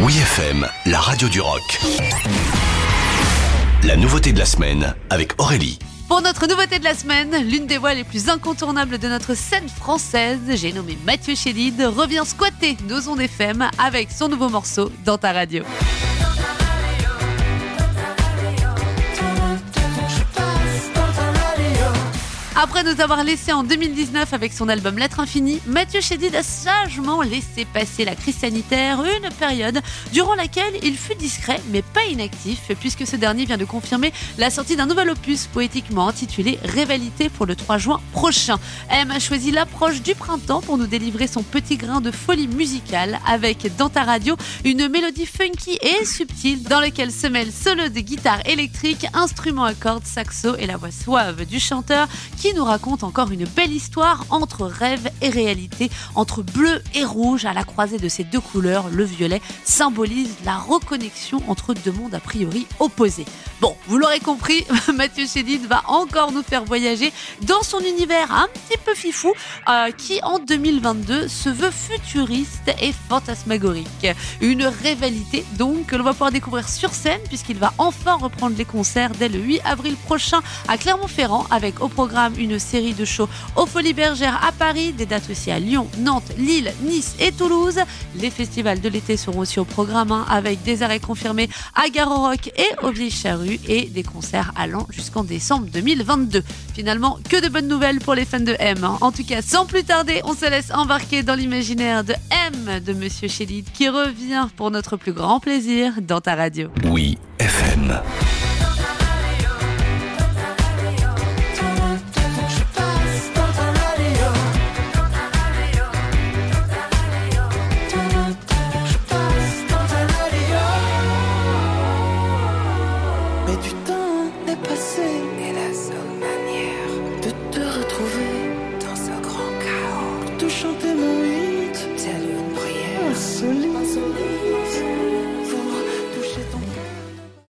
Oui FM, la radio du rock. La nouveauté de la semaine avec Aurélie. Pour notre nouveauté de la semaine, l'une des voix les plus incontournables de notre scène française, j'ai nommé Mathieu Chédid, revient squatter nos ondes FM avec son nouveau morceau dans ta radio. Après nous avoir laissé en 2019 avec son album Lettre Infinie, Mathieu Chédid a sagement laissé passer la crise sanitaire, une période durant laquelle il fut discret mais pas inactif, puisque ce dernier vient de confirmer la sortie d'un nouvel opus poétiquement intitulé Rivalité pour le 3 juin prochain. M a choisi l'approche du printemps pour nous délivrer son petit grain de folie musicale avec dans ta radio une mélodie funky et subtile dans laquelle se mêlent solo de guitare électrique, instruments à cordes, saxo et la voix suave du chanteur qui nous raconte encore une belle histoire entre rêve et réalité, entre bleu et rouge à la croisée de ces deux couleurs. Le violet symbolise la reconnexion entre deux mondes a priori opposés. Bon, vous l'aurez compris, Mathieu Chédid va encore nous faire voyager dans son univers un petit peu fifou euh, qui en 2022 se veut futuriste et fantasmagorique. Une rivalité donc que l'on va pouvoir découvrir sur scène puisqu'il va enfin reprendre les concerts dès le 8 avril prochain à Clermont-Ferrand avec au programme une série de shows aux Folies Bergères à Paris, des dates aussi à Lyon, Nantes, Lille, Nice et Toulouse. Les festivals de l'été seront aussi au programme avec des arrêts confirmés à Garo Rock et au Vieilles Charrues et des concerts allant jusqu'en décembre 2022. Finalement, que de bonnes nouvelles pour les fans de M. Hein. En tout cas, sans plus tarder, on se laisse embarquer dans l'imaginaire de M de Monsieur Chédid qui revient pour notre plus grand plaisir dans ta radio. Oui FM. Chanter mon hit telle une prière, insolite.